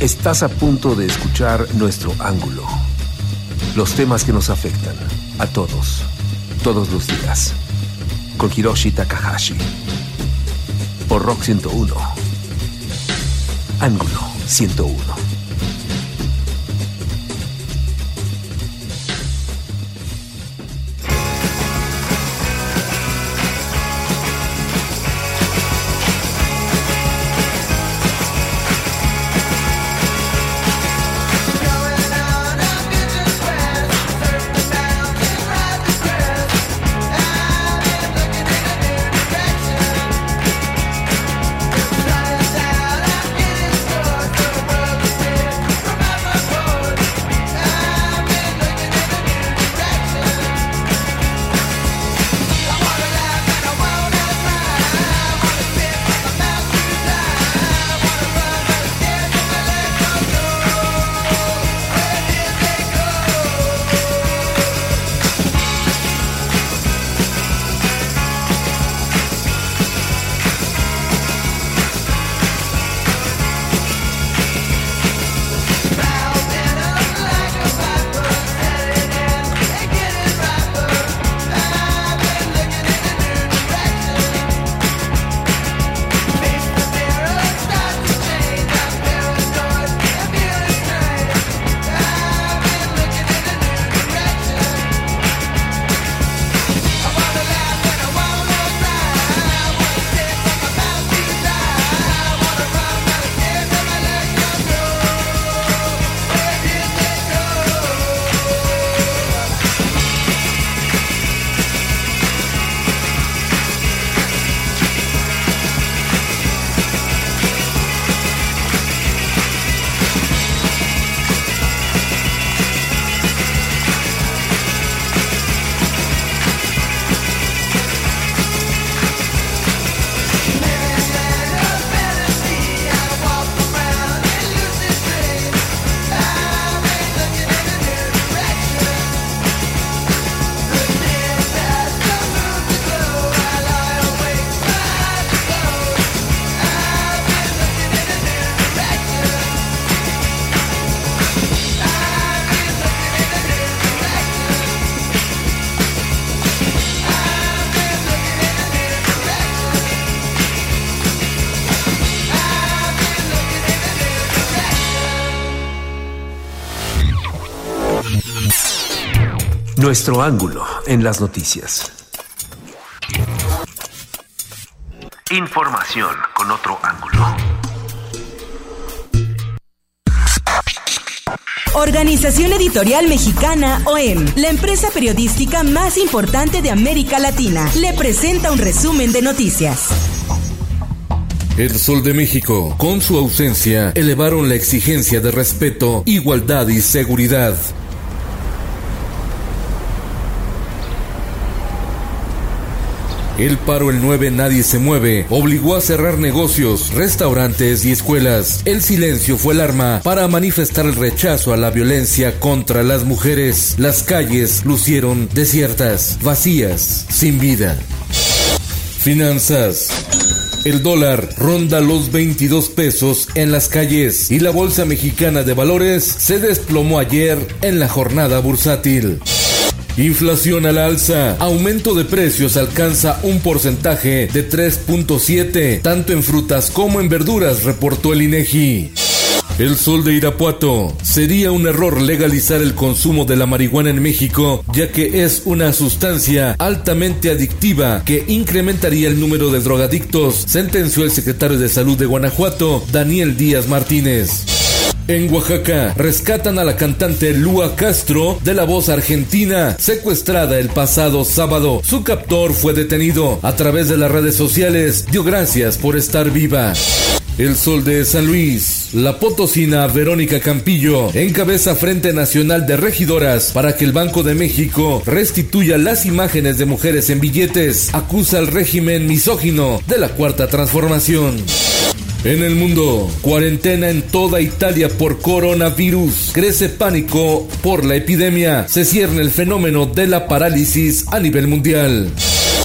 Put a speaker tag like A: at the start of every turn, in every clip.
A: Estás a punto de escuchar nuestro ángulo. Los temas que nos afectan a todos, todos los días. Con Hiroshi Takahashi. Por Rock 101. Ángulo 101. Nuestro ángulo en las noticias. Información con otro ángulo.
B: Organización Editorial Mexicana OEM, la empresa periodística más importante de América Latina, le presenta un resumen de noticias.
C: El Sol de México, con su ausencia, elevaron la exigencia de respeto, igualdad y seguridad. El paro el 9 Nadie se mueve obligó a cerrar negocios, restaurantes y escuelas. El silencio fue el arma para manifestar el rechazo a la violencia contra las mujeres. Las calles lucieron desiertas, vacías, sin vida. Finanzas. El dólar ronda los 22 pesos en las calles y la Bolsa Mexicana de Valores se desplomó ayer en la jornada bursátil. Inflación al alza. Aumento de precios alcanza un porcentaje de 3.7, tanto en frutas como en verduras, reportó el INEGI. El sol de Irapuato. Sería un error legalizar el consumo de la marihuana en México, ya que es una sustancia altamente adictiva que incrementaría el número de drogadictos, sentenció el secretario de Salud de Guanajuato, Daniel Díaz Martínez. En Oaxaca, rescatan a la cantante Lua Castro de la voz argentina, secuestrada el pasado sábado. Su captor fue detenido. A través de las redes sociales, dio gracias por estar viva. El Sol de San Luis. La potosina Verónica Campillo encabeza Frente Nacional de Regidoras para que el Banco de México restituya las imágenes de mujeres en billetes. Acusa al régimen misógino de la Cuarta Transformación. En el mundo, cuarentena en toda Italia por coronavirus. Crece pánico por la epidemia. Se cierne el fenómeno de la parálisis a nivel mundial.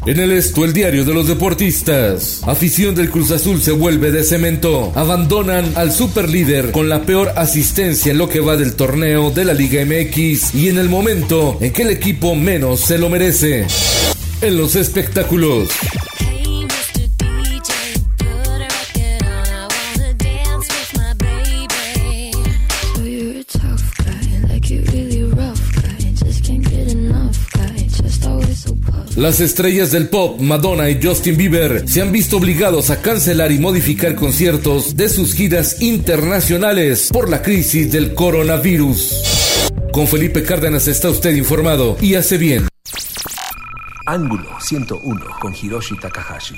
C: En el esto, el diario de los deportistas. Afición del Cruz Azul se vuelve de cemento. Abandonan al superlíder con la peor asistencia en lo que va del torneo de la Liga MX y en el momento en que el equipo menos se lo merece. En los espectáculos. Las estrellas del pop, Madonna y Justin Bieber, se han visto obligados a cancelar y modificar conciertos de sus giras internacionales por la crisis del coronavirus. Con Felipe Cárdenas está usted informado y hace bien.
A: Ángulo 101 con Hiroshi Takahashi.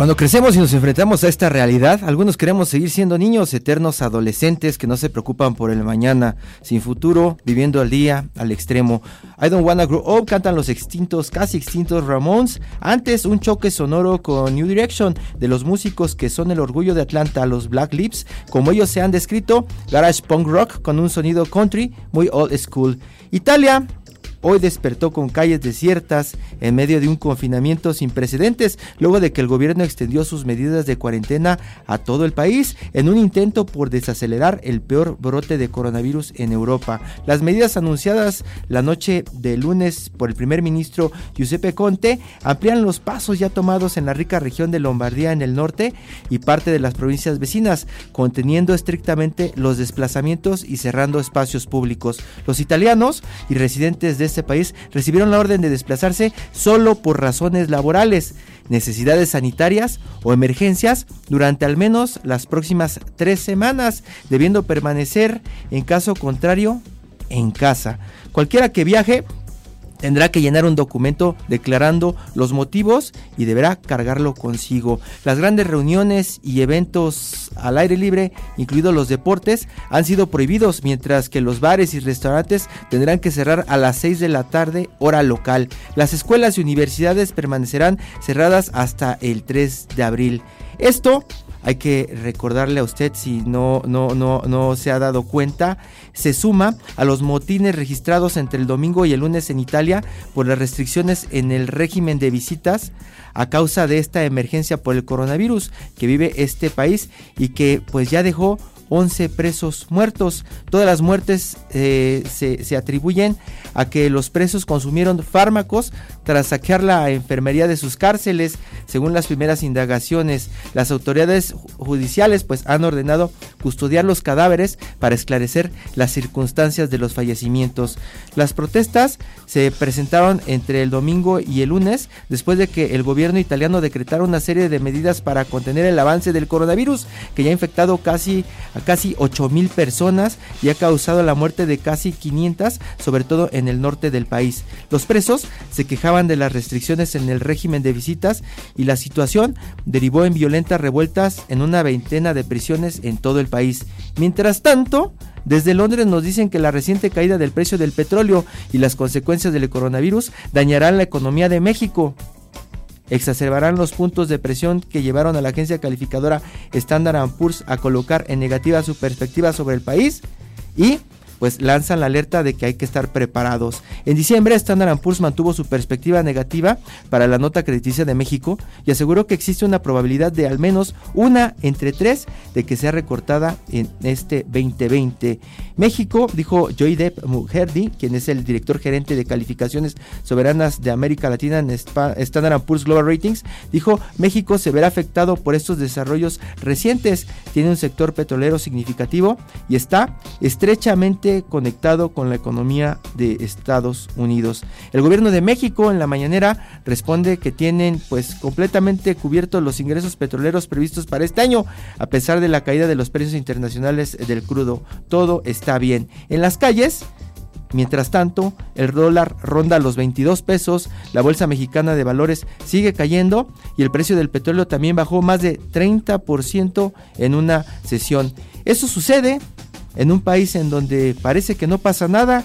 D: Cuando crecemos y nos enfrentamos a esta realidad, algunos queremos seguir siendo niños eternos adolescentes que no se preocupan por el mañana, sin futuro, viviendo al día, al extremo. I Don't Wanna Grow Up cantan los extintos, casi extintos Ramones. Antes un choque sonoro con New Direction de los músicos que son el orgullo de Atlanta, los Black Lips, como ellos se han descrito, garage punk rock con un sonido country muy old school. Italia, hoy despertó con calles desiertas en medio de un confinamiento sin precedentes, luego de que el gobierno extendió sus medidas de cuarentena a todo el país en un intento por desacelerar el peor brote de coronavirus en Europa. Las medidas anunciadas la noche de lunes por el primer ministro Giuseppe Conte amplían los pasos ya tomados en la rica región de Lombardía en el norte y parte de las provincias vecinas, conteniendo estrictamente los desplazamientos y cerrando espacios públicos. Los italianos y residentes de este país recibieron la orden de desplazarse solo por razones laborales, necesidades sanitarias o emergencias durante al menos las próximas tres semanas, debiendo permanecer en caso contrario en casa. Cualquiera que viaje tendrá que llenar un documento declarando los motivos y deberá cargarlo consigo. Las grandes reuniones y eventos al aire libre, incluidos los deportes, han sido prohibidos, mientras que los bares y restaurantes tendrán que cerrar a las 6 de la tarde hora local. Las escuelas y universidades permanecerán cerradas hasta el 3 de abril. Esto hay que recordarle a usted si no, no, no, no se ha dado cuenta, se suma a los motines registrados entre el domingo y el lunes en Italia por las restricciones en el régimen de visitas a causa de esta emergencia por el coronavirus que vive este país y que pues ya dejó 11 presos muertos. Todas las muertes eh, se, se, atribuyen a que los presos consumieron fármacos tras saquear la enfermería de sus cárceles. Según las primeras indagaciones, las autoridades judiciales pues han ordenado custodiar los cadáveres para esclarecer las circunstancias de los fallecimientos. Las protestas se presentaron entre el domingo y el lunes después de que el gobierno italiano decretara una serie de medidas para contener el avance del coronavirus que ya ha infectado casi a casi 8 mil personas y ha causado la muerte de casi 500, sobre todo en el norte del país. Los presos se quejaban de las restricciones en el régimen de visitas y la situación derivó en violentas revueltas en una veintena de prisiones en todo el país. Mientras tanto, desde Londres nos dicen que la reciente caída del precio del petróleo y las consecuencias del coronavirus dañarán la economía de México exacerbarán los puntos de presión que llevaron a la agencia calificadora Standard Poor's a colocar en negativa su perspectiva sobre el país y pues lanzan la alerta de que hay que estar preparados. En diciembre, Standard Poor's mantuvo su perspectiva negativa para la nota crediticia de México y aseguró que existe una probabilidad de al menos una entre tres de que sea recortada en este 2020. México, dijo Joydep Mujerdi, quien es el director gerente de calificaciones soberanas de América Latina en Standard Poor's Global Ratings, dijo México se verá afectado por estos desarrollos recientes. Tiene un sector petrolero significativo y está estrechamente conectado con la economía de Estados Unidos. El gobierno de México en la mañanera responde que tienen pues completamente cubiertos los ingresos petroleros previstos para este año, a pesar de la caída de los precios internacionales del crudo. Todo está bien. En las calles, Mientras tanto, el dólar ronda los 22 pesos, la bolsa mexicana de valores sigue cayendo y el precio del petróleo también bajó más de 30% en una sesión. Eso sucede en un país en donde parece que no pasa nada,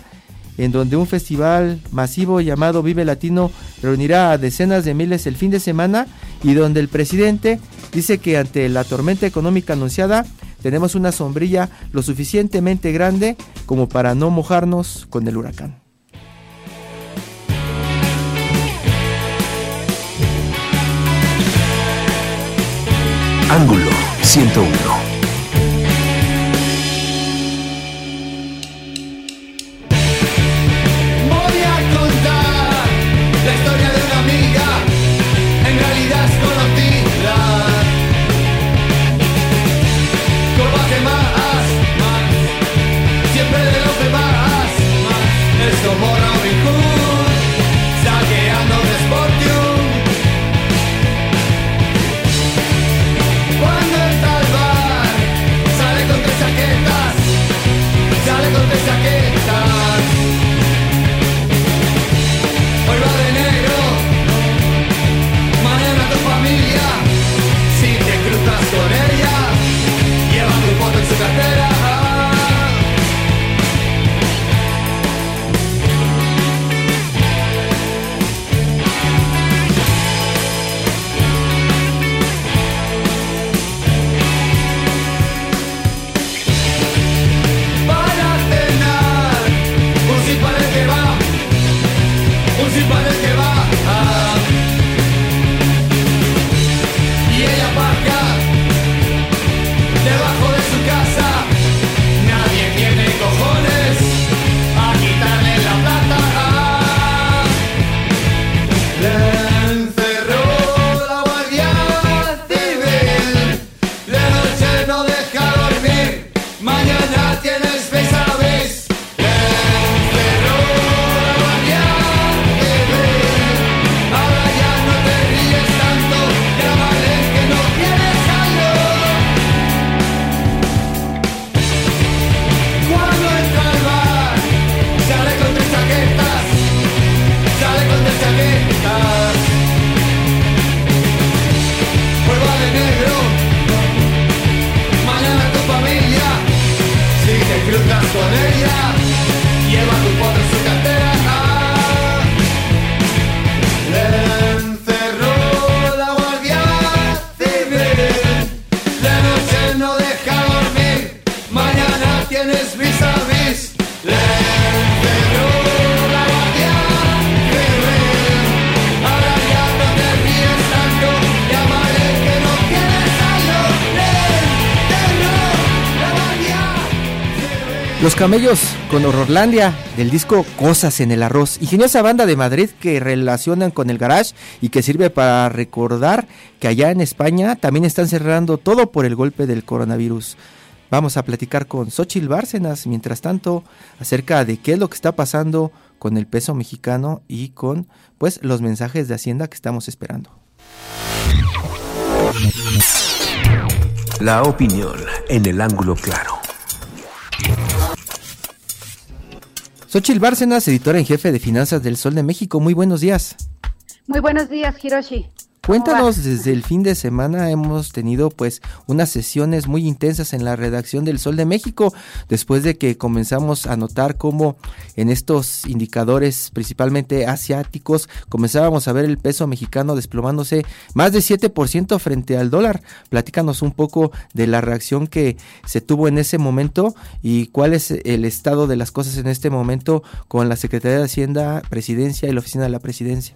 D: en donde un festival masivo llamado Vive Latino reunirá a decenas de miles el fin de semana y donde el presidente dice que ante la tormenta económica anunciada tenemos una sombrilla lo suficientemente grande como para no mojarnos con el huracán.
A: Ángulo 101.
D: Camellos con Horrorlandia del disco Cosas en el Arroz. Ingeniosa banda de Madrid que relacionan con el garage y que sirve para recordar que allá en España también están cerrando todo por el golpe del coronavirus. Vamos a platicar con Xochil Bárcenas, mientras tanto, acerca de qué es lo que está pasando con el peso mexicano y con pues los mensajes de Hacienda que estamos esperando.
A: La opinión en el ángulo claro.
D: Xochil Bárcenas, editora en jefe de Finanzas del Sol de México. Muy buenos días.
E: Muy buenos días, Hiroshi.
D: Cuéntanos, desde el fin de semana hemos tenido pues unas sesiones muy intensas en la redacción del Sol de México, después de que comenzamos a notar cómo en estos indicadores, principalmente asiáticos, comenzábamos a ver el peso mexicano desplomándose más de 7% frente al dólar. Platícanos un poco de la reacción que se tuvo en ese momento y cuál es el estado de las cosas en este momento con la Secretaría de Hacienda, Presidencia y la Oficina de la Presidencia.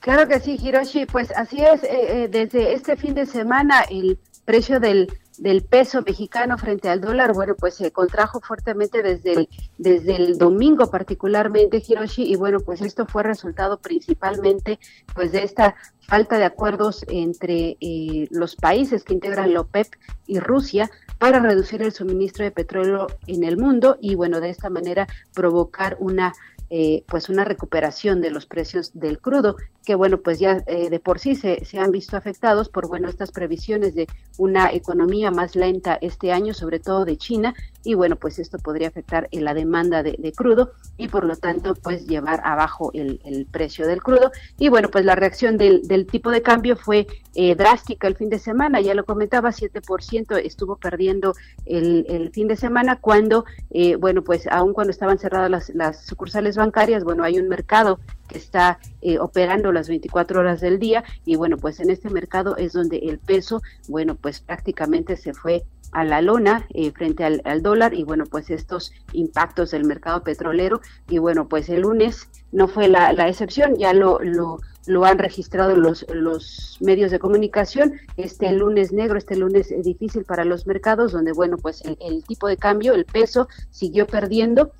E: Claro que sí, Hiroshi. Pues así es, eh, eh, desde este fin de semana el precio del, del peso mexicano frente al dólar, bueno, pues se contrajo fuertemente desde el, desde el domingo particularmente, Hiroshi, y bueno, pues esto fue resultado principalmente pues de esta falta de acuerdos entre eh, los países que integran la OPEP y Rusia para reducir el suministro de petróleo en el mundo y bueno, de esta manera provocar una eh, pues una recuperación de los precios del crudo, que bueno, pues ya eh, de por sí se, se, han visto afectados por bueno estas previsiones de una economía más lenta este año, sobre todo de China, y bueno, pues esto podría afectar la demanda de, crudo y por lo tanto pues llevar abajo el, el, precio del crudo. Y bueno, pues la reacción del, tipo de cambio fue eh, drástica el fin de semana, ya lo comentaba, 7% estuvo perdiendo el, fin de semana cuando, eh, bueno, pues aún cuando estaban cerradas las, las sucursales bancarias, bueno, hay un mercado que está eh, operando las 24 horas del día y bueno, pues en este mercado es donde el peso, bueno, pues prácticamente se fue a la lona eh, frente al, dólar y bueno, pues estos impactos del mercado petrolero. Y bueno, pues el lunes no fue la, excepción, ya lo, lo, lo, han registrado los, los medios de comunicación, este lunes negro, este lunes difícil para los mercados, donde bueno, pues el tipo de cambio, el peso siguió perdiendo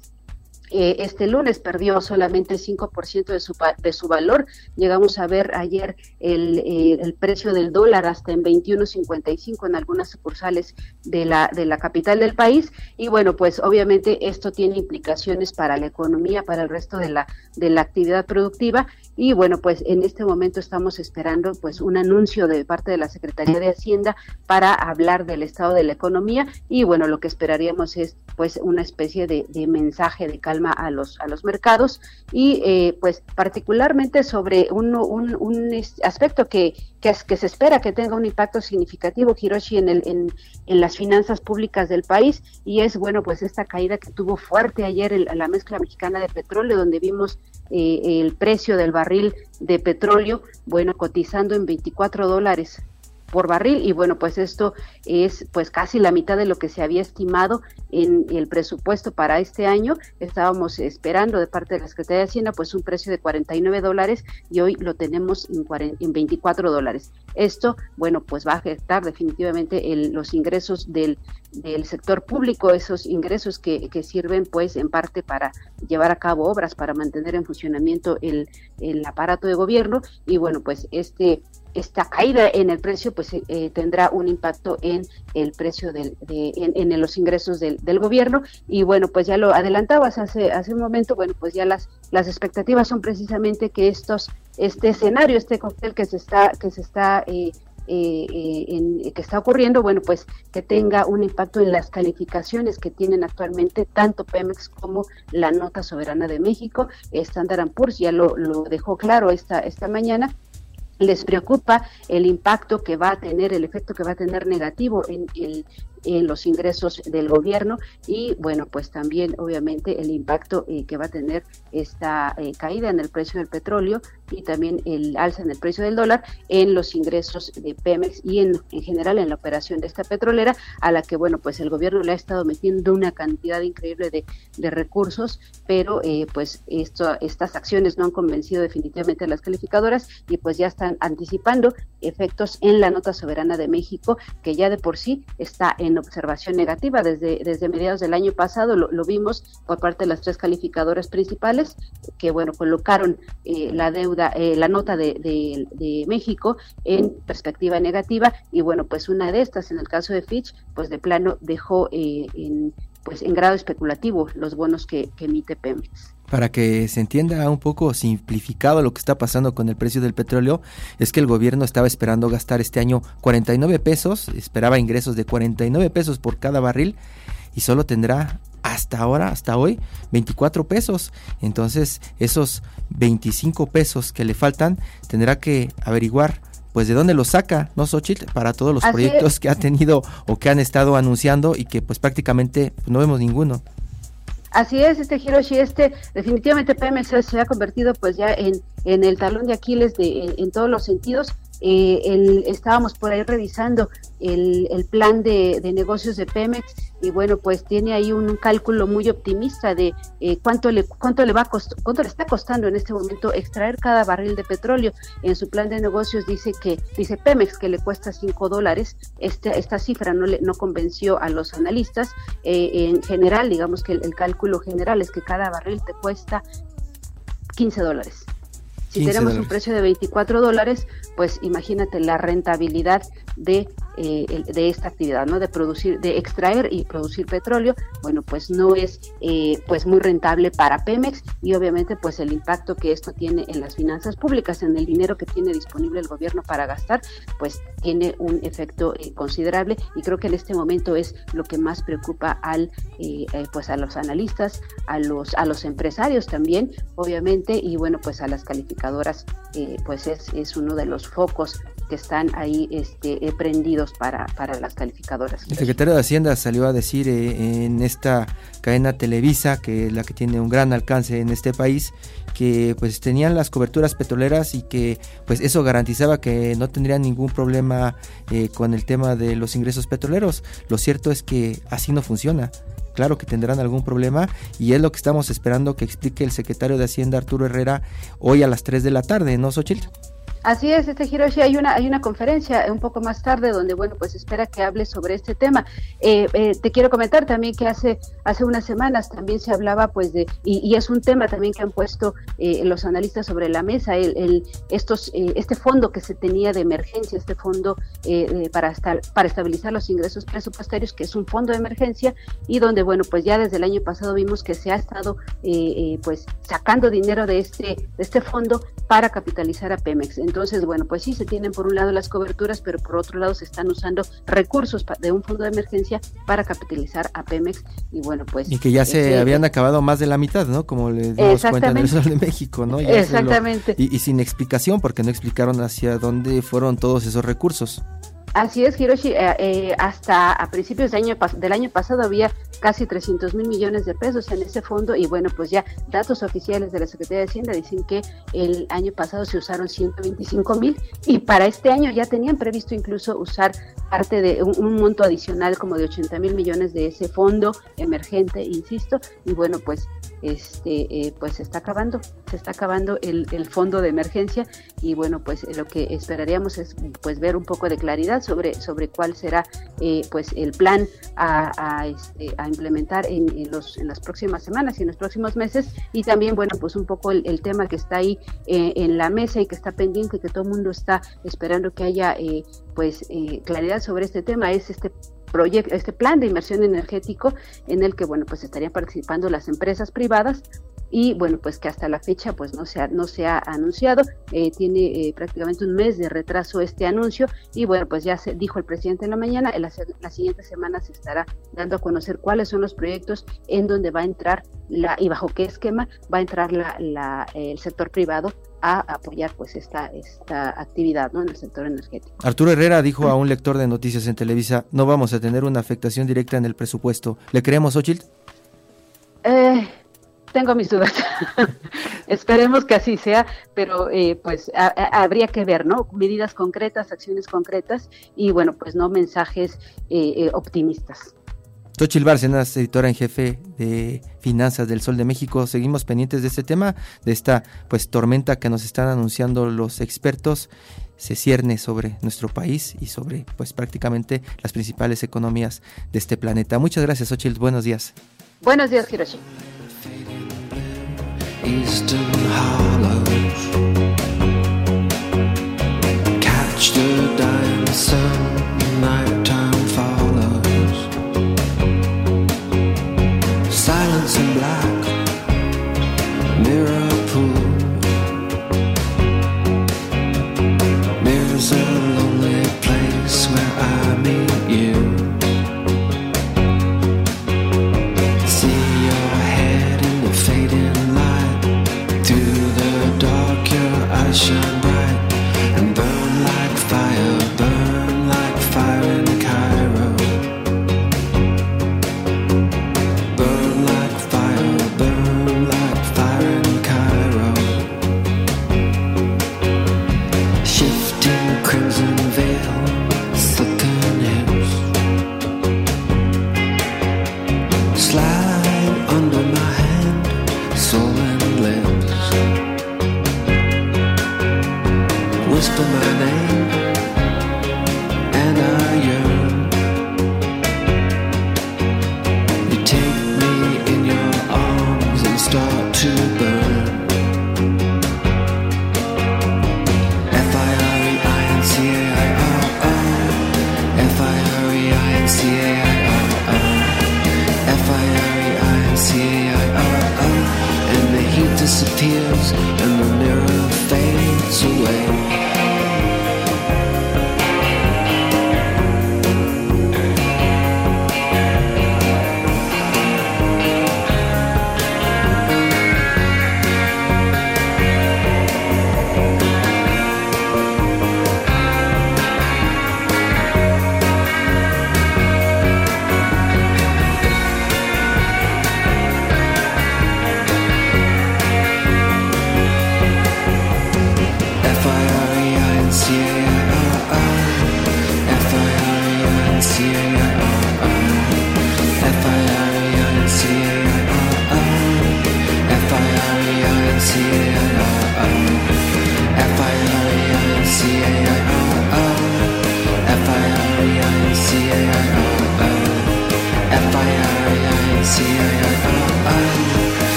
E: eh, este lunes perdió solamente el 5% de su, de su valor. Llegamos a ver ayer el, eh, el precio del dólar hasta en 21.55 en algunas sucursales de la, de la capital del país. Y bueno, pues obviamente esto tiene implicaciones para la economía, para el resto de la, de la actividad productiva. Y bueno, pues en este momento estamos esperando pues un anuncio de parte de la Secretaría de Hacienda para hablar del estado de la economía. Y bueno, lo que esperaríamos es pues una especie de, mensaje de calma a los, a los mercados y eh, pues particularmente sobre un, un, un aspecto que, que, que, se espera que tenga un impacto significativo, Hiroshi, en, el, en, en, las finanzas públicas del país y es, bueno, pues esta caída que tuvo fuerte ayer en la mezcla mexicana de petróleo, donde vimos eh, el precio del barril de petróleo, bueno, cotizando en 24 dólares por barril y bueno pues esto es pues casi la mitad de lo que se había estimado en el presupuesto para este año. Estábamos esperando de parte de la Secretaría de Hacienda pues un precio de 49 dólares y hoy lo tenemos en, en 24 dólares. Esto bueno pues va a afectar definitivamente el, los ingresos del, del sector público esos ingresos que, que sirven pues en parte para llevar a cabo obras para mantener en funcionamiento el, el aparato de gobierno. Y bueno pues este esta caída en el precio pues eh, tendrá un impacto en el precio del, de, en, los ingresos del, del, gobierno y bueno pues ya lo adelantabas hace hace un momento bueno pues ya las las expectativas son precisamente que estos este escenario este cóctel que se está que se está eh, eh, en, que está ocurriendo, bueno, pues que tenga un impacto en las calificaciones que tienen actualmente tanto Pemex como la Nota Soberana de México. Standard Poor's ya lo, lo dejó claro esta, esta mañana les preocupa el impacto que va a tener, el efecto que va a tener negativo en el en los ingresos del gobierno y bueno, pues también obviamente el impacto eh, que va a tener esta eh, caída en el precio del petróleo y también el alza en el precio del dólar en los ingresos de Pemex y en, en general en la operación de esta petrolera a la que bueno, pues el gobierno le ha estado metiendo una cantidad increíble de, de recursos, pero eh, pues esto, estas acciones no han convencido definitivamente a las calificadoras y pues ya están anticipando efectos en la nota soberana de México que ya de por sí está en en observación negativa. Desde, desde mediados del año pasado, lo, vimos por parte de las tres calificadoras principales que, bueno, colocaron eh, la deuda, eh, la nota de, de, México en perspectiva negativa. Y, bueno, pues una de estas, en el caso de Fitch, pues de plano dejó en, pues en grado especulativo los bonos que, que emite Pemex
D: para que se entienda un poco simplificado lo que está pasando con el precio del petróleo, es que el gobierno estaba esperando gastar este año 49 pesos, esperaba ingresos de 49 pesos por cada barril y solo tendrá hasta ahora, hasta hoy, 24 pesos. Entonces, esos 25 pesos que le faltan, tendrá que averiguar pues de dónde los saca, ¿no, Xochitl? Para todos los proyectos que ha tenido o que han estado anunciando y que pues prácticamente pues, no vemos ninguno.
E: Así es, este Hiroshi, este definitivamente Pemex se ha convertido pues ya en, en el talón de Aquiles de, en todos los sentidos eh, el, estábamos por ahí revisando el, el plan de, de, negocios de Pemex y bueno, pues tiene ahí un, cálculo muy optimista de eh, cuánto le cuánto le va a cuánto le está costando en este momento extraer cada barril de petróleo. En su plan de negocios dice que dice Pemex que le cuesta 5 dólares. Este, esta cifra no le no convenció a los analistas. Eh, en general, digamos que el, el cálculo general es que cada barril te cuesta 15 dólares. Si tenemos un precio de 24 dólares, pues imagínate la rentabilidad de eh, de esta actividad, ¿no? De producir, de extraer y producir petróleo, bueno, pues no es eh, pues muy rentable para Pemex y obviamente pues el impacto que esto tiene en las finanzas públicas, en el dinero que tiene disponible el gobierno para gastar, pues tiene un efecto eh, considerable y creo que en este momento es lo que más preocupa al pues a los analistas, a los a los empresarios también, obviamente y bueno pues a las calificadoras pues es, es uno de los focos que están ahí este, prendidos para, para las calificadoras.
D: El secretario de Hacienda salió a decir eh, en esta cadena Televisa, que es la que tiene un gran alcance en este país, que pues tenían las coberturas petroleras y que pues eso garantizaba que no tendrían ningún problema eh, con el tema de los ingresos petroleros. Lo cierto es que así no funciona claro que tendrán algún problema y es lo que estamos esperando que explique el secretario de Hacienda Arturo Herrera hoy a las 3 de la tarde, ¿no, Xochitl?
E: Así es, este Hiroshi, hay una, hay una conferencia un poco más tarde donde, bueno, pues espera que hable sobre este tema. Eh, eh, te quiero comentar también que hace, hace unas semanas también se hablaba, pues, de, y, es un tema también que han puesto eh, los analistas sobre la mesa, el, el estos, este fondo que se tenía de emergencia, este fondo para, estar, para estabilizar los ingresos presupuestarios, que es un fondo de emergencia, y donde, bueno, pues ya desde el año pasado vimos que se ha estado, pues, sacando dinero de este, de este fondo para capitalizar a Pemex. Entonces, bueno, pues sí, se tienen por un lado las coberturas, pero por otro lado se están usando recursos de un fondo de emergencia para capitalizar a Pemex y bueno, pues...
D: Y que ya se este, habían acabado más de la mitad, ¿no? Como le dimos cuenta en el Sol de México, ¿no?
E: exactamente.
D: y, y sin explicación, porque no explicaron hacia dónde fueron todos esos recursos.
E: Así es, Hiroshi. Eh, eh, hasta a principios de año, del año pasado había casi 300 mil millones de pesos en ese fondo y bueno, pues ya datos oficiales de la Secretaría de Hacienda dicen que el año pasado se usaron 125 mil y para este año ya tenían previsto incluso usar parte de un, monto adicional como de 80 mil millones de ese fondo emergente, insisto, y bueno, pues este eh, pues se está acabando, se está acabando el, el fondo de emergencia y bueno, pues lo que esperaríamos es pues ver un poco de claridad sobre, sobre cuál será eh, pues el plan a, este, implementar en, los, en las próximas semanas y en los próximos meses. Y también bueno pues un poco el, tema que está ahí eh, en la mesa y que está pendiente que todo el mundo está esperando que haya eh, pues claridad sobre este tema es este proyecto, este plan de inversión energético en el que bueno pues estarían participando las empresas privadas y bueno pues que hasta la fecha pues no se ha, no se ha anunciado eh, tiene eh, prácticamente un mes de retraso este anuncio y bueno pues ya se dijo el presidente en la mañana en la, siguiente semana se estará dando a conocer cuáles son los proyectos en donde va a entrar la y bajo qué esquema va a entrar la, el sector privado a apoyar pues esta esta actividad ¿no? en el sector energético.
D: Arturo Herrera dijo a un lector de noticias en Televisa, no vamos a tener una afectación directa en el presupuesto. ¿Le creemos, Ochil?
E: Eh, tengo mis dudas. Esperemos que así sea, pero eh, pues habría que ver, ¿no? Medidas concretas, acciones concretas y bueno, pues no mensajes eh, eh, optimistas.
D: Tochil Bárcenas, editora en jefe de Finanzas del Sol de México. Seguimos pendientes de este tema, de esta pues tormenta que nos están anunciando los expertos. Se cierne sobre nuestro país y sobre pues prácticamente las principales economías de este planeta. Muchas gracias, Tochil. Buenos días.
F: Buenos días, Hiroshi. Eastern Hollows. Catch the dying sun.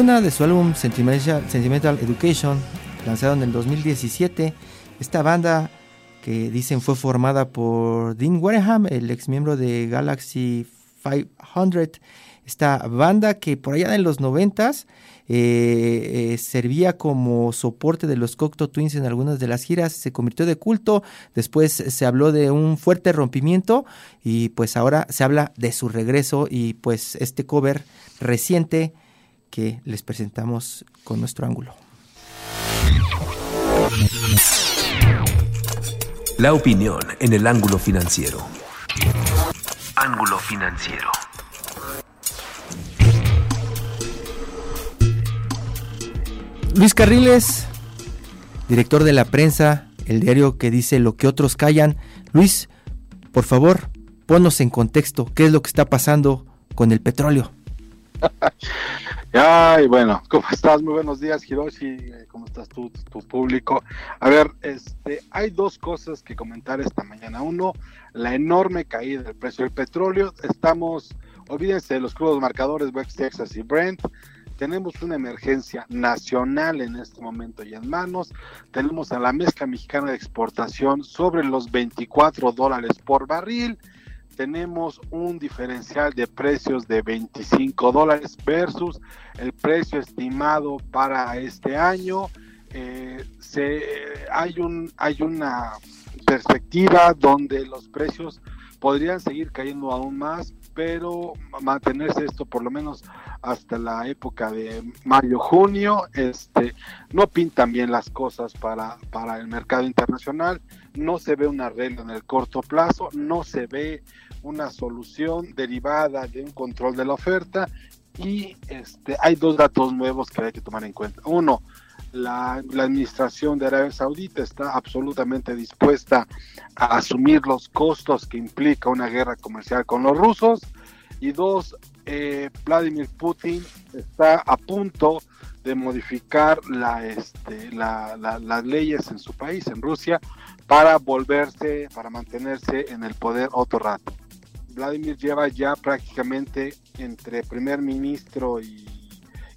D: Luna de su álbum Sentimental, Education, lanzado en el 2017. Esta banda que dicen fue formada por Dean Wareham, el ex miembro de Galaxy 500. Esta banda que por allá en los 90 eh, eh, servía como soporte de los Cocteau Twins en algunas de las giras, se convirtió de culto, después se habló de un fuerte rompimiento y pues ahora se habla de su regreso y pues este cover reciente que les presentamos con nuestro ángulo.
G: La opinión en el ángulo financiero. Ángulo financiero.
D: Luis Carriles, director de la prensa, el diario que dice lo que otros callan. Luis, por favor, ponnos en contexto qué es lo que está pasando con el petróleo.
H: Ay, bueno, ¿cómo estás? Muy buenos días, Hiroshi. ¿Cómo estás tú, tu público? A ver, este, hay dos cosas que comentar esta mañana. Uno, la enorme caída del precio del petróleo. Estamos, olvídense de los crudos marcadores West Texas y Brent. Tenemos una emergencia nacional en este momento y en manos. Tenemos a la mezcla mexicana de exportación sobre los 24 dólares por barril tenemos un diferencial de precios de 25 dólares versus el precio estimado para este año. Eh, se, hay, un, hay una perspectiva donde los precios podrían seguir cayendo aún más, pero mantenerse esto por lo menos hasta la época de mayo-junio, este, no pintan bien las cosas para, para el mercado internacional, no se ve una regla en el corto plazo, no se ve una solución derivada de un control de la oferta y este, hay dos datos nuevos que hay que tomar en cuenta. Uno, la, administración de Arabia Saudita está absolutamente dispuesta a asumir los costos que implica una guerra comercial con los rusos. Y dos, eh, Vladimir Putin está a punto de modificar la, este, las leyes en su país, en Rusia, para volverse, para mantenerse en el poder otro rato. Vladimir lleva ya prácticamente entre primer ministro y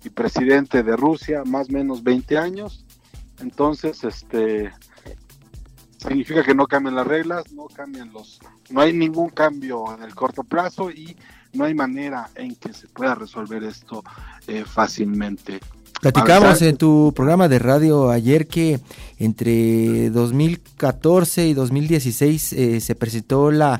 H: y presidente de Rusia, más o menos 20 años. Entonces, este significa que no cambian las reglas, no cambian los, no hay ningún cambio en el corto plazo y no hay manera en que se pueda resolver esto eh, fácilmente.
D: Platicamos en tu programa de radio ayer que entre 2014 y 2016 eh, se presentó la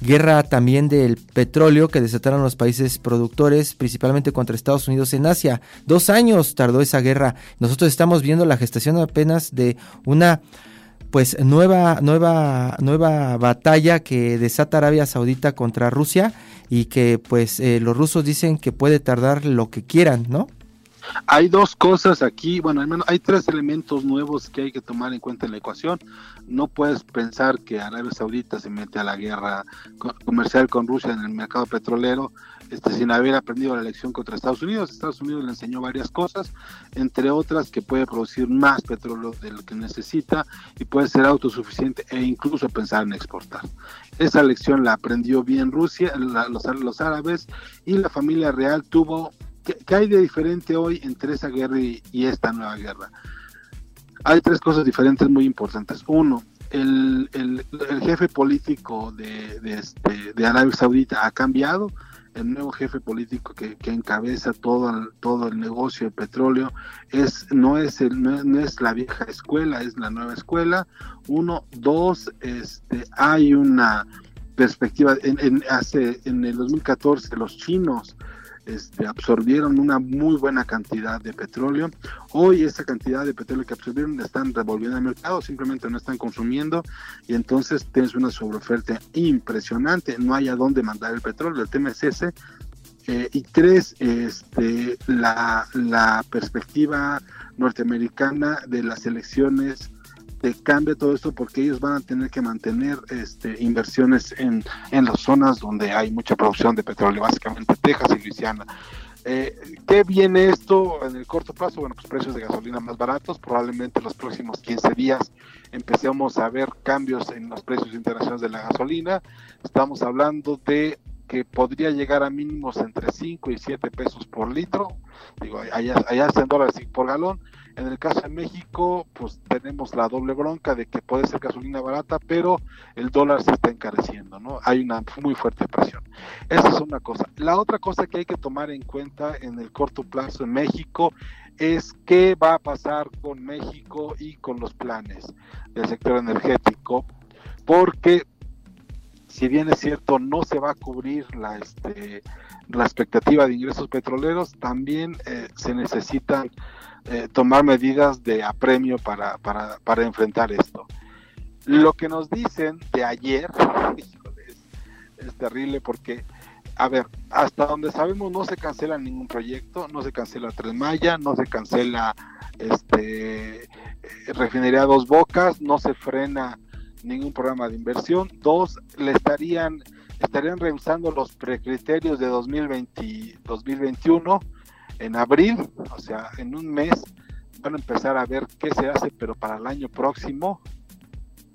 D: guerra también del petróleo que desataron los países productores, principalmente contra Estados Unidos en Asia. Dos años tardó esa guerra. Nosotros estamos viendo la gestación apenas de una pues nueva nueva nueva batalla que desata Arabia Saudita contra Rusia y que pues eh, los rusos dicen que puede tardar lo que quieran, ¿no?
H: Hay dos cosas aquí, bueno, al menos hay tres elementos nuevos que hay que tomar en cuenta en la ecuación. No puedes pensar que Arabia Saudita se mete a la guerra comercial con Rusia en el mercado petrolero este, sin haber aprendido la lección contra Estados Unidos. Estados Unidos le enseñó varias cosas, entre otras que puede producir más petróleo de lo que necesita y puede ser autosuficiente e incluso pensar en exportar. Esa lección la aprendió bien Rusia, los, los árabes y la familia real tuvo ¿Qué, hay de diferente hoy entre esa guerra y, esta nueva guerra? Hay tres cosas diferentes muy importantes. Uno, el, jefe político de, este, de Arabia Saudita ha cambiado. El nuevo jefe político que, encabeza todo el, todo el negocio de petróleo es no es el, no, es la vieja escuela, es la nueva escuela. Uno, dos, este, hay una perspectiva en, en, hace en el 2014 los chinos este, absorbieron una muy buena cantidad de petróleo. Hoy esa cantidad de petróleo que absorbieron están revolviendo al mercado, simplemente no están consumiendo y entonces tienes una sobreoferta impresionante, no hay a dónde mandar el petróleo, el tema es ese. Eh, y tres, este, la perspectiva norteamericana de las elecciones cambia todo esto porque ellos van a tener que mantener este, inversiones en, en las zonas donde hay mucha producción de petróleo, básicamente Texas y Luisiana. Eh, ¿Qué viene esto en el corto plazo? Bueno, pues precios de gasolina más baratos. Probablemente los próximos 15 días empecemos a ver cambios en los precios internacionales de la gasolina. Estamos hablando de que podría llegar a mínimos entre 5 y 7 pesos por litro. Digo, allá, allá en dólares por galón. En el caso de México, pues tenemos la doble bronca de que puede ser gasolina barata, pero el dólar se está encareciendo, ¿no? Hay una muy fuerte presión. Esa es una cosa. La otra cosa que hay que tomar en cuenta en el corto plazo en México es qué va a pasar con México y con los planes del sector energético, porque si bien es cierto no se va a cubrir la, este, la expectativa de ingresos petroleros, también eh, se necesitan eh, tomar medidas de apremio para, para, para enfrentar esto. Lo que nos dicen de ayer es, terrible porque, a ver, hasta donde sabemos no se cancela ningún proyecto, no se cancela Tres Maya, no se cancela este refinería Dos Bocas, no se frena ningún programa de inversión. Dos, le estarían estarían revisando los precriterios de 2020, 2021 en abril, o sea, en un mes van a empezar a ver qué se hace, pero para el año próximo.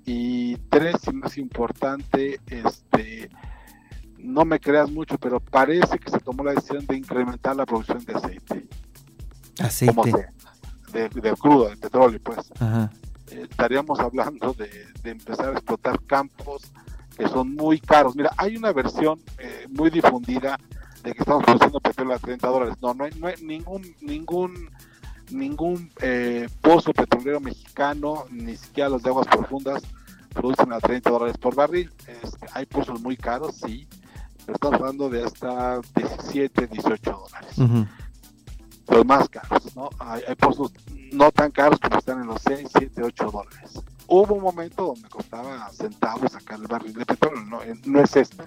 H: Y tres, y más importante, este, no me creas mucho, pero parece que se tomó la decisión de incrementar la producción de aceite.
D: Aceite.
H: de, de, crudo, de petróleo, pues. Eh, estaríamos hablando de, de empezar a explotar campos que son muy caros. Mira, hay una versión eh, muy difundida de que estamos produciendo petróleo a 30 dólares. No, no hay, no hay ningún, ningún, ningún eh, pozo petrolero mexicano, ni siquiera los de aguas profundas, producen a 30 dólares por barril. Hay pozos muy caros, sí, pero estamos hablando de hasta 17, 18 dólares. Los más caros, ¿no? Hay, hay pozos no tan caros como están en los 6, 7, 8 dólares hubo un momento donde costaba centavos sacar el barril de petróleo, no, eh, no es este.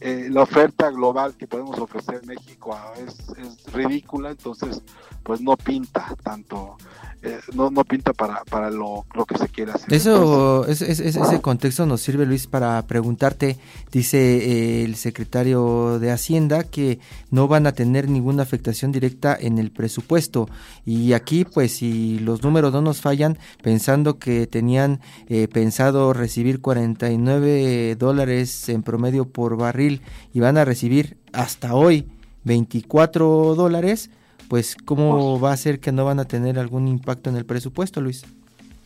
H: Eh, la oferta global que podemos ofrecer en México es, es, ridícula, entonces pues no pinta tanto eh, no, no pinta para, para lo, lo, que se quiere hacer.
D: Eso, es, es, ese contexto nos sirve, Luis, para preguntarte, dice eh, el secretario de Hacienda, que no van a tener ninguna afectación directa en el presupuesto. Y aquí, pues, si los números no nos fallan, pensando que tenían eh, pensado recibir 49 dólares en promedio por barril y van a recibir hasta hoy 24 dólares, pues cómo va a ser que no van a tener algún impacto en el presupuesto, Luis.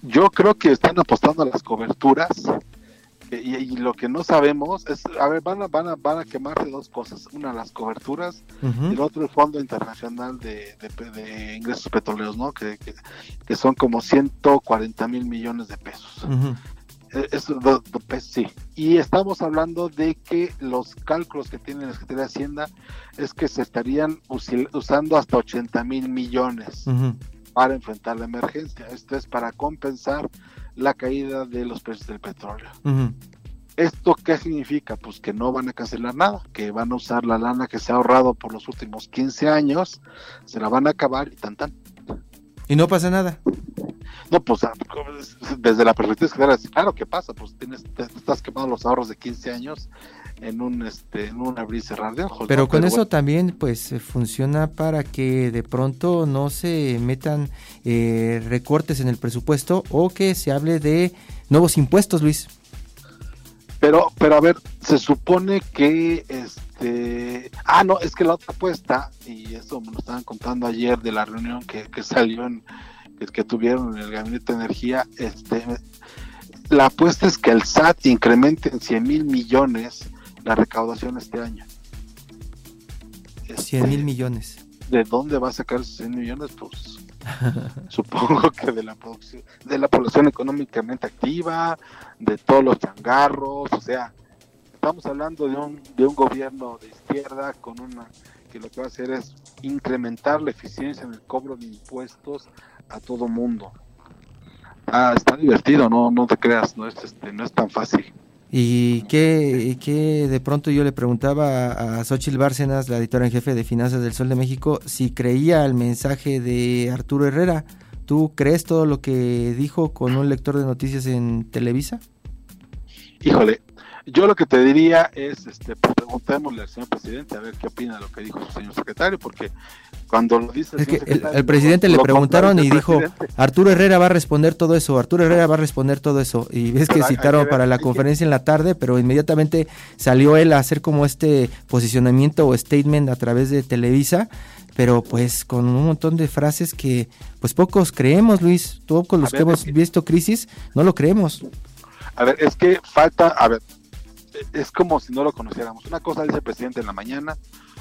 H: Yo creo que están apostando a las coberturas y, y lo que no sabemos es, a ver, van a, van a, van a quemarse dos cosas, una las coberturas uh -huh. y el otro el Fondo Internacional de, de, de Ingresos Petroleros, ¿no? Que, que, que, son como 140 mil millones de pesos. Uh -huh. Eso, pues, sí. Y estamos hablando de que los cálculos que tiene la Secretaría de Hacienda es que se estarían usando hasta 80 mil millones uh -huh. para enfrentar la emergencia. Esto es para compensar la caída de los precios del petróleo. Uh -huh. ¿Esto qué significa? Pues que no van a cancelar nada, que van a usar la lana que se ha ahorrado por los últimos 15 años, se la van a acabar y tan tan.
D: Y no pasa nada.
H: No, pues desde la perspectiva claro que pasa, pues tienes, te estás quemando los ahorros de 15 años en un este en un abrir y cerrar de ojos.
D: Pero
H: ¿no?
D: con
H: Pero
D: eso
H: bueno,
D: también pues funciona para que de pronto no se metan eh, recortes en el presupuesto o que se hable de nuevos impuestos, Luis.
H: Pero, pero a ver, se supone que este ah no, es que la otra apuesta, y eso me lo estaban contando ayer de la reunión que, que salió en que, que tuvieron en el gabinete de energía, este la apuesta es que el SAT incremente en 100 mil millones la recaudación este año.
D: Este, 100 mil millones.
H: ¿De dónde va a sacar esos 100 millones? Pues supongo que de la producción, de la población económicamente activa, de todos los changarros, o sea, estamos hablando de un, de un gobierno de izquierda con una que lo que va a hacer es incrementar la eficiencia en el cobro de impuestos a todo mundo. Ah, está divertido, no, no te creas, no es este, no es tan fácil.
D: Y que, que de pronto yo le preguntaba a Xochitl Bárcenas, la editora en jefe de Finanzas del Sol de México, si creía el mensaje de Arturo Herrera. ¿Tú crees todo lo que dijo con un lector de noticias en Televisa?
H: Híjole, yo lo que te diría es, este, pues preguntémosle al señor presidente a ver qué opina de lo que dijo su señor secretario, porque cuando lo dice
D: el, es que el, el presidente le preguntaron y dijo, presidente. Arturo Herrera va a responder todo eso, Arturo Herrera va a responder todo eso. Y ves que pero citaron para la conferencia que... en la tarde, pero inmediatamente salió él a hacer como este posicionamiento o statement a través de Televisa, pero pues con un montón de frases que pues pocos creemos, Luis, todos los ver, que hemos visto crisis, no lo creemos.
H: A ver, es que falta, a ver, es como si no lo conociéramos. Una cosa dice el presidente en la mañana,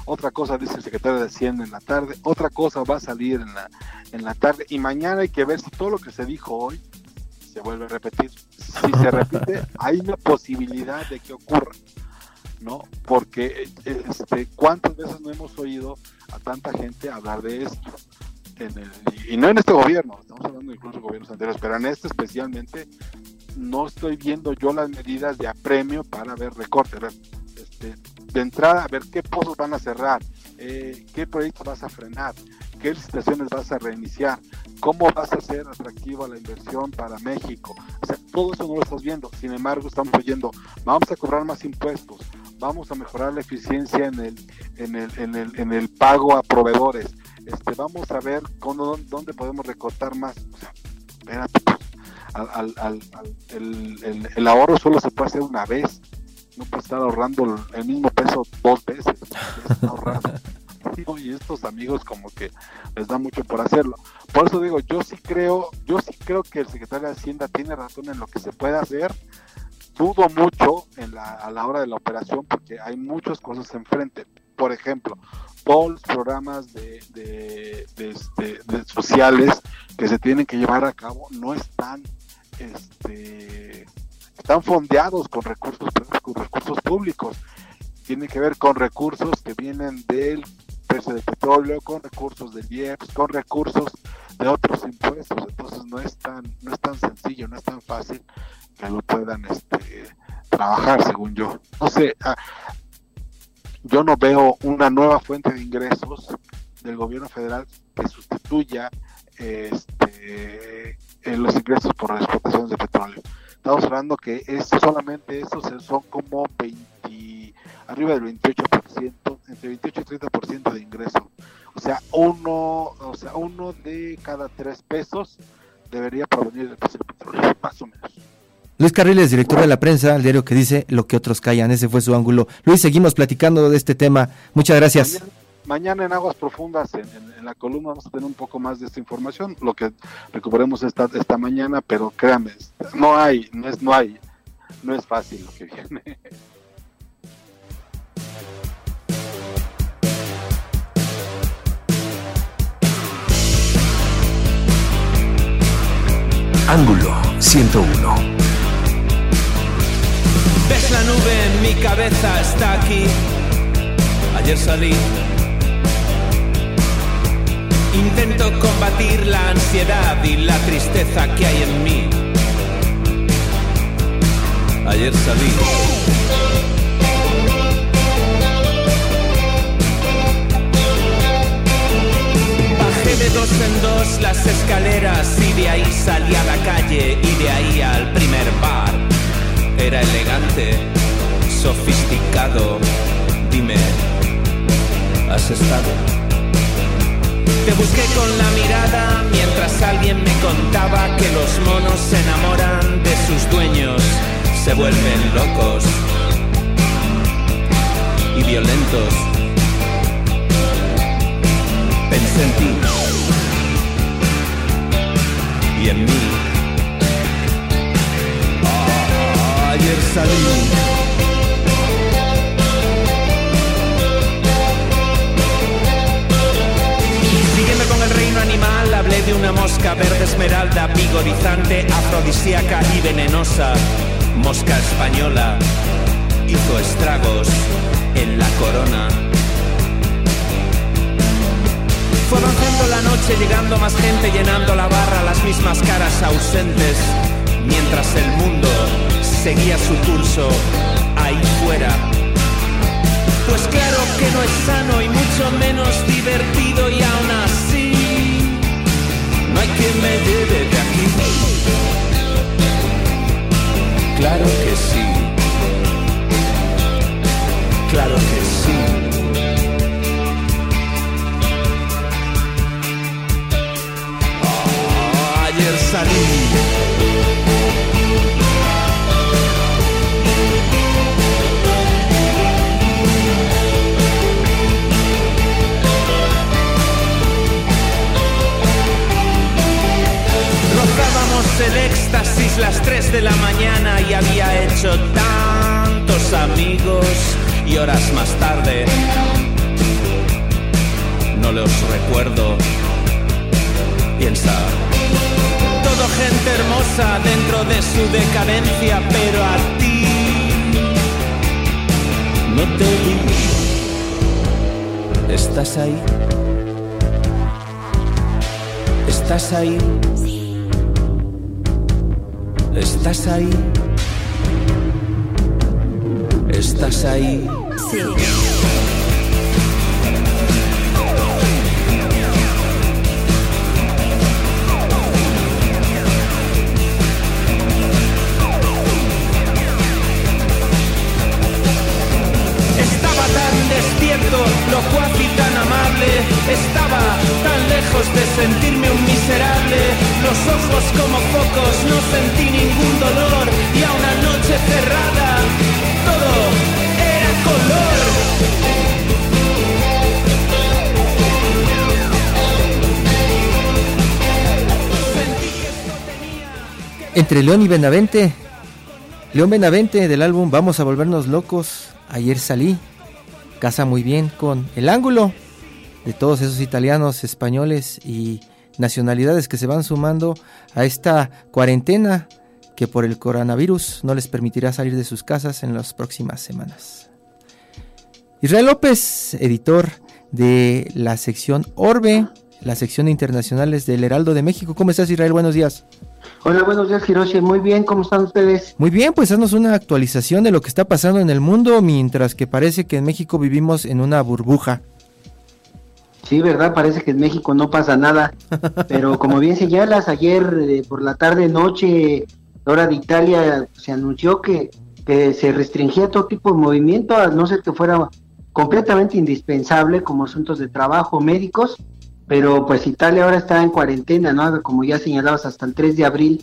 H: otra cosa dice el secretario de Hacienda en la tarde, otra cosa va a salir en la, en la tarde y mañana hay que ver si todo lo que se dijo hoy se vuelve a repetir. Si se repite, hay una posibilidad de que ocurra, ¿no? Porque este, cuántas veces no hemos oído a tanta gente hablar de esto. En el, y no en este gobierno, estamos hablando incluso de gobiernos anteriores, pero en este especialmente no estoy viendo yo las medidas de apremio para ver recorte. Este, de entrada, a ver qué pozos van a cerrar, eh, qué proyectos vas a frenar, qué licitaciones vas a reiniciar, cómo vas a hacer atractiva la inversión para México. O sea, todo eso no lo estás viendo. Sin embargo, estamos oyendo, vamos a cobrar más impuestos, vamos a mejorar la eficiencia en el, en el, en el, en el pago a proveedores. Este, vamos a ver cómo, dónde podemos recortar más. O sea, al, al, al, el, el, el, ahorro solo se puede hacer una vez, no puede estar ahorrando el mismo peso dos veces. y estos amigos como que les da mucho por hacerlo. Por eso digo, yo sí creo, yo sí creo que el secretario de Hacienda tiene razón en lo que se puede hacer, dudo mucho en la, a la hora de la operación porque hay muchas cosas enfrente. Por ejemplo, todos los programas de, de, este, de sociales que se tienen que llevar a cabo no están este, están fondeados con recursos con recursos públicos. Tiene que ver con recursos que vienen del precio del petróleo con recursos del IEPS con recursos de otros impuestos. Entonces no es tan no es tan sencillo no es tan fácil que lo puedan este, trabajar según yo. No sé ah, yo no veo una nueva fuente de ingresos del gobierno federal que sustituya este, los ingresos por las exportaciones de petróleo. Estamos hablando que es solamente esos son como 20, arriba del 28%, entre 28 y 30% de ingreso. O sea, uno, o sea, uno de cada tres pesos debería provenir del precio del petróleo, más o menos.
D: Luis Carriles, director de la prensa, el diario que dice lo que otros callan. Ese fue su ángulo. Luis, seguimos platicando de este tema. Muchas gracias.
H: Mañana, en Aguas Profundas, en, la columna, vamos a tener un poco más de esta información, lo que recuperemos esta, esta mañana, pero créanme, no hay, no es, no hay, no es fácil lo que viene.
A: Ángulo 101
I: Ves la nube en mi cabeza, está aquí. Ayer salí. Intento combatir la ansiedad y la tristeza que hay en mí. Ayer salí. Bajé de dos en dos las escaleras y de ahí salí a la calle y de ahí al primer bar era elegante, sofisticado. Dime, ¿has estado? Te busqué con la mirada mientras alguien me contaba que los monos se enamoran de sus dueños, se vuelven locos y violentos. Pensé en ti y en mí. ayer salí. Hablé de una mosca verde esmeralda, vigorizante, afrodisíaca y venenosa. Mosca española hizo estragos en la corona. Fue avanzando la noche, llegando más gente, llenando la barra, las mismas caras ausentes, mientras el mundo seguía su curso ahí fuera. Pues claro que no es sano y mucho menos divertido y aún me lleve de aquí. Claro que sí. Claro que sí. Ah, ayer salí el éxtasis las 3 de la mañana y había hecho tantos amigos y horas más tarde no los recuerdo. Piensa, todo gente hermosa dentro de su decadencia, pero a ti no te vi. ¿Estás ahí? ¿Estás ahí? ¿Estás ahí? ¿Estás ahí? Estaba tan lejos de sentirme un miserable. Los ojos como focos, no sentí ningún dolor. Y a una noche cerrada, todo era color.
D: Entre León y Benavente, León Benavente del álbum Vamos a volvernos locos. Ayer salí. Casa muy bien con el ángulo de todos esos italianos, españoles y nacionalidades que se van sumando a esta cuarentena que por el coronavirus no les permitirá salir de sus casas en las próximas semanas. Israel López, editor de la sección Orbe, la sección de internacionales del Heraldo de México. ¿Cómo estás Israel? Buenos días.
J: Hola, buenos días Hiroshi. Muy bien, ¿cómo están ustedes?
D: Muy bien, pues haznos una actualización de lo que está pasando en el mundo mientras que parece que en México vivimos en una burbuja.
J: Sí, ¿verdad? Parece que en México no pasa nada. Pero como bien señalas, ayer eh, por la tarde, noche, hora de Italia, se anunció que, que se restringía todo tipo de movimiento, a no ser que fuera completamente indispensable como asuntos de trabajo médicos. Pero pues Italia ahora está en cuarentena, ¿no? Como ya señalabas, hasta el 3 de abril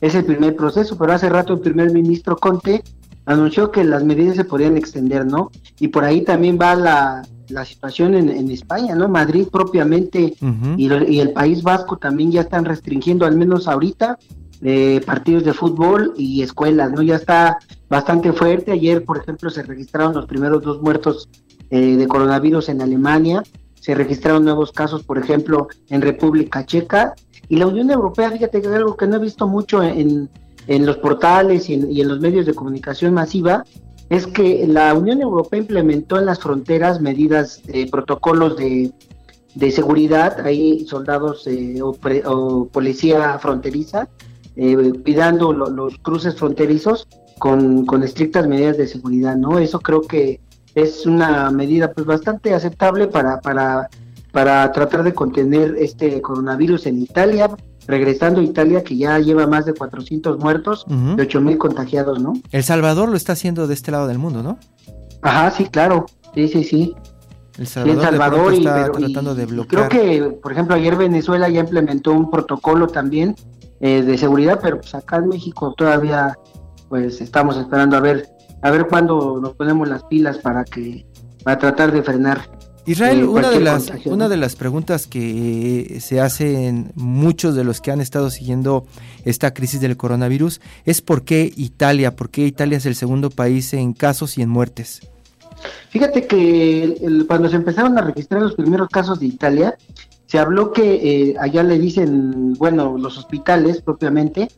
J: es el primer proceso, pero hace rato el primer ministro Conte anunció que las medidas se podían extender, ¿no? Y por ahí también va la, la situación en, en, España, ¿no? Madrid propiamente y, y, el País Vasco también ya están restringiendo, al menos ahorita, eh, partidos de fútbol y escuelas, ¿no? Ya está bastante fuerte. Ayer, por ejemplo, se registraron los primeros dos muertos eh, de coronavirus en Alemania. Se registraron nuevos casos, por ejemplo, en República Checa. Y la Unión Europea, fíjate que es algo que no he visto mucho en, en los portales y en, y en los medios de comunicación masiva, es que la Unión Europea implementó en las fronteras medidas, protocolos de, de, seguridad, hay soldados eh, o, pre, o, policía fronteriza, eh, cuidando lo, los cruces fronterizos con, con, estrictas medidas de seguridad, ¿no? Eso creo que es una medida pues bastante aceptable para, para, para tratar de contener este coronavirus en Italia, regresando a Italia, que ya lleva más de 400 muertos uh -huh. y 8 mil contagiados, ¿no?
D: El Salvador lo está haciendo de este lado del mundo, ¿no?
J: Ajá, sí, claro. Sí, sí, sí.
D: El Salvador,
J: sí, el Salvador
D: está
J: pero,
D: tratando de bloquear.
J: Creo que, por ejemplo, ayer Venezuela ya implementó un protocolo también eh, de seguridad, pero pues acá en México todavía, pues estamos esperando a ver, a ver cuándo nos ponemos las pilas para que, para tratar de frenar
D: Israel, eh, una, de las, una de las preguntas que se hacen muchos de los que han estado siguiendo esta crisis del coronavirus es por qué Italia, por qué Italia es el segundo país en casos y en muertes.
J: Fíjate que el, el, cuando se empezaron a registrar los primeros casos de Italia, se habló que eh, allá le dicen, bueno, los hospitales propiamente,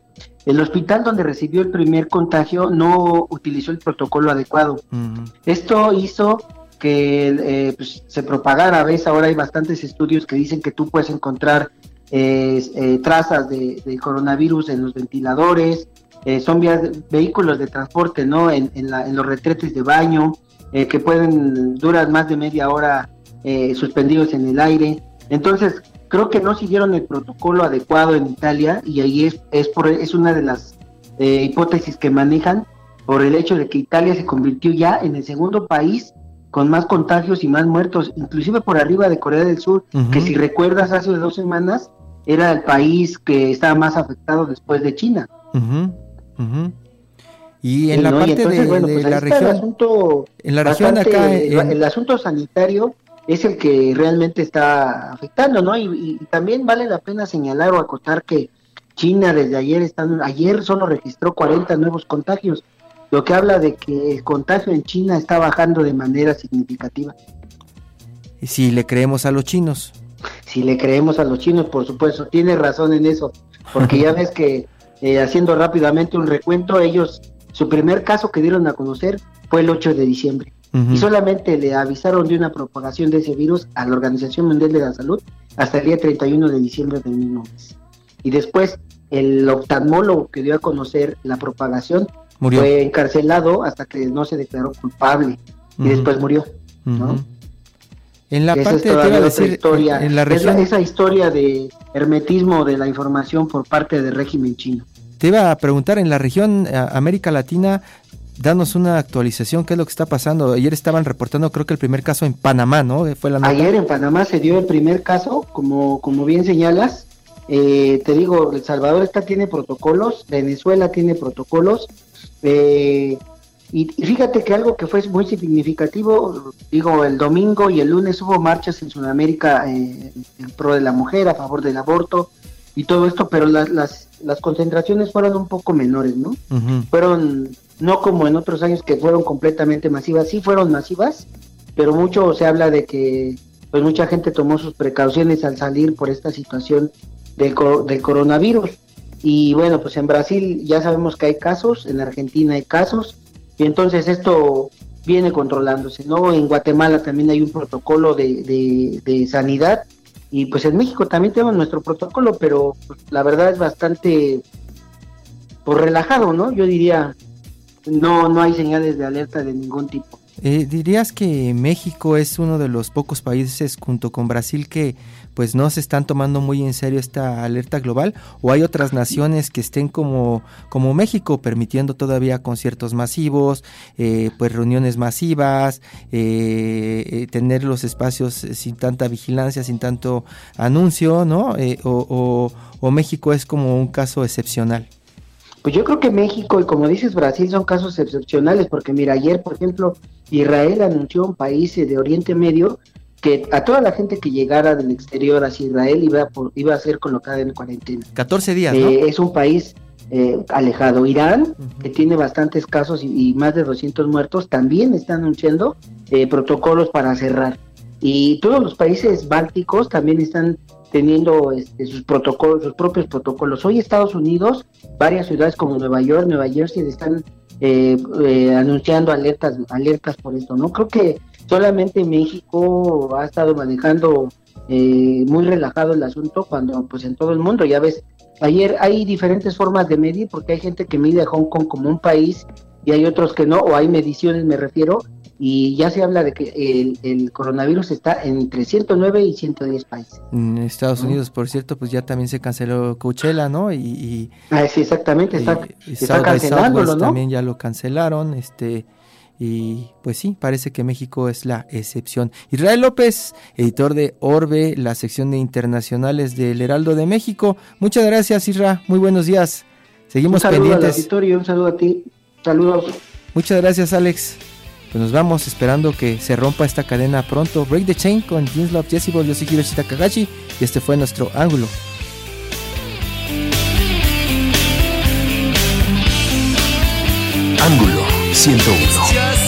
J: el hospital donde recibió el primer contagio no utilizó el protocolo adecuado. Uh -huh. Esto hizo que eh, pues, se propagara. ¿Ves? Ahora hay bastantes estudios que dicen que tú puedes encontrar eh, eh, trazas de, coronavirus en los ventiladores, eh, son vehículos de transporte, ¿no? En, la, en los retretes de baño, eh, que pueden durar más de media hora eh, suspendidos en el aire. Entonces, creo que no siguieron el protocolo adecuado en Italia y ahí es, es, por, es una de las hipótesis que manejan por el hecho de que Italia se convirtió ya en el segundo país con más contagios y más muertos, inclusive por arriba de Corea del Sur, uh -huh. que si recuerdas hace dos semanas era el país que estaba más afectado después de China.
D: Uh -huh. Uh -huh. Y en sí, la ¿no? parte entonces, de, bueno, pues de la región,
J: el asunto
D: en la región acá,
J: en... el asunto sanitario es el que realmente está afectando, ¿no? Y, y, también vale la pena señalar o acotar que China desde ayer están, ayer solo registró 40 nuevos contagios, lo que habla de que el contagio en China está bajando de manera significativa.
D: ¿Y si le creemos a los chinos?
J: Si le creemos a los chinos, por supuesto, tiene razón en eso, porque ya ves que eh, haciendo rápidamente un recuento, ellos, su primer caso que dieron a conocer fue el 8 de diciembre. Uh -huh. Y solamente le avisaron de una propagación de ese virus a la Organización Mundial de la Salud hasta el día 31 de diciembre del mismo mes. Y después, el oftalmólogo que dio a conocer la propagación murió. fue encarcelado hasta que no se declaró culpable y uh -huh. después murió. Uh -huh.
D: En la esa parte, a decir,
J: historia,
D: en la región...
J: esa, esa historia de hermetismo de la información por parte del régimen chino.
D: Te iba a preguntar, en la región América Latina, danos una actualización, qué es lo que está pasando. Ayer estaban reportando, creo que el primer caso en Panamá, ¿no?
J: Fue la nota. Ayer en Panamá se dio el primer caso, como, como bien señalas. Eh, te digo, El Salvador está, tiene protocolos, Venezuela tiene protocolos. Eh, y, fíjate que algo que fue muy significativo, digo, el domingo y el lunes hubo marchas en Sudamérica eh, en pro de la mujer, a favor del aborto y todo esto, pero las, las, las concentraciones fueron un poco menores, ¿no? Uh -huh. Fueron no como en otros años que fueron completamente masivas, sí fueron masivas, pero mucho se habla de que pues mucha gente tomó sus precauciones al salir por esta situación del, del coronavirus. Y bueno, pues en Brasil ya sabemos que hay casos, en Argentina hay casos, y entonces esto viene controlándose, ¿no? En Guatemala también hay un protocolo de, de, sanidad, y pues en México también tenemos nuestro protocolo, pero pues, la verdad es bastante pues, relajado, ¿no? Yo diría, no, no hay señales de alerta de ningún tipo.
D: Eh, ¿Dirías que México es uno de los pocos países junto con Brasil que pues no se están tomando muy en serio esta alerta global o hay otras naciones que estén como, como México permitiendo todavía conciertos masivos, eh, pues reuniones masivas, eh, tener los espacios sin tanta vigilancia, sin tanto anuncio, ¿no? o, o México es como un caso excepcional.
J: Pues yo creo que México y como dices Brasil son casos excepcionales porque mira, ayer por ejemplo Israel anunció un país de Oriente Medio que a toda la gente que llegara del exterior hacia Israel iba, iba a ser colocada en cuarentena.
D: 14 días.
J: Eh, es un país eh, alejado. Irán, que tiene bastantes casos y, más de 200 muertos, también está anunciando eh, protocolos para cerrar. Y todos los países bálticos también están teniendo este, sus protocolos, sus propios protocolos. Hoy Estados Unidos, varias ciudades como Nueva York, Nueva Jersey están eh, eh, anunciando alertas, alertas por esto. No creo que solamente México ha estado manejando eh, muy relajado el asunto cuando, pues, en todo el mundo ya ves. Ayer hay diferentes formas de medir porque hay gente que mide a Hong Kong como un país y hay otros que no, o hay mediciones, me refiero, y ya se habla de que el, coronavirus está entre 109 y 110 países.
D: En Estados Unidos, por cierto, pues ya también se canceló Coachella, ¿no? Y,
J: ah, sí, exactamente, está, está cancelándolo, ¿no?
D: También ya lo cancelaron, este y pues sí, parece que México es la excepción. Israel López, editor de Orbe, la sección de internacionales del Heraldo de México. Muchas gracias, Isra. Muy buenos días. Seguimos un saludo pendientes.
J: un saludo a ti. Saludos.
D: Muchas gracias, Alex. Pues nos vamos esperando que se rompa esta cadena pronto. Break the Chain con Jeans Love Jessibo, yo soy Hiroshi Takagashi y este fue nuestro ángulo.
K: Ángulo 101.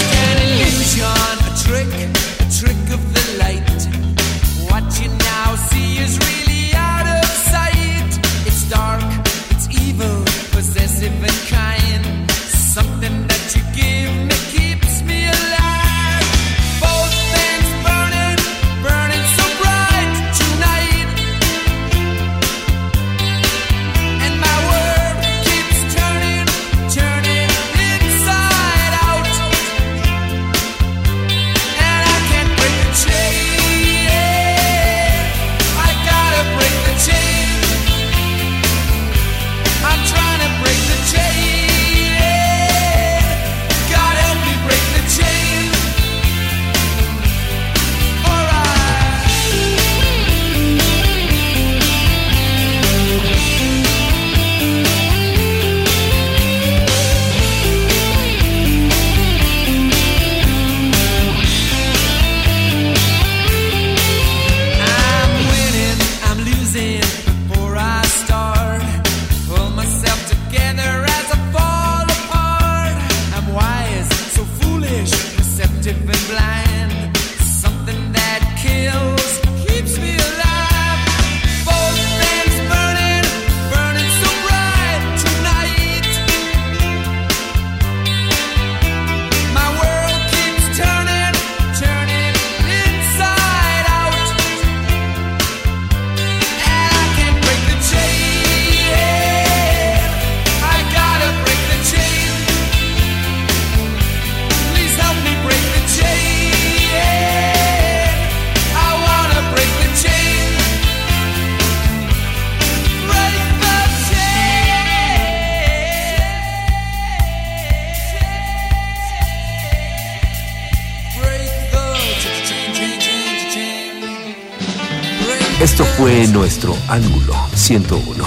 K: 101.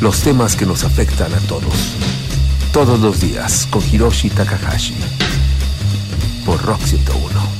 K: Los temas que nos afectan a todos. Todos los días con Hiroshi Takahashi. Por Rock 101.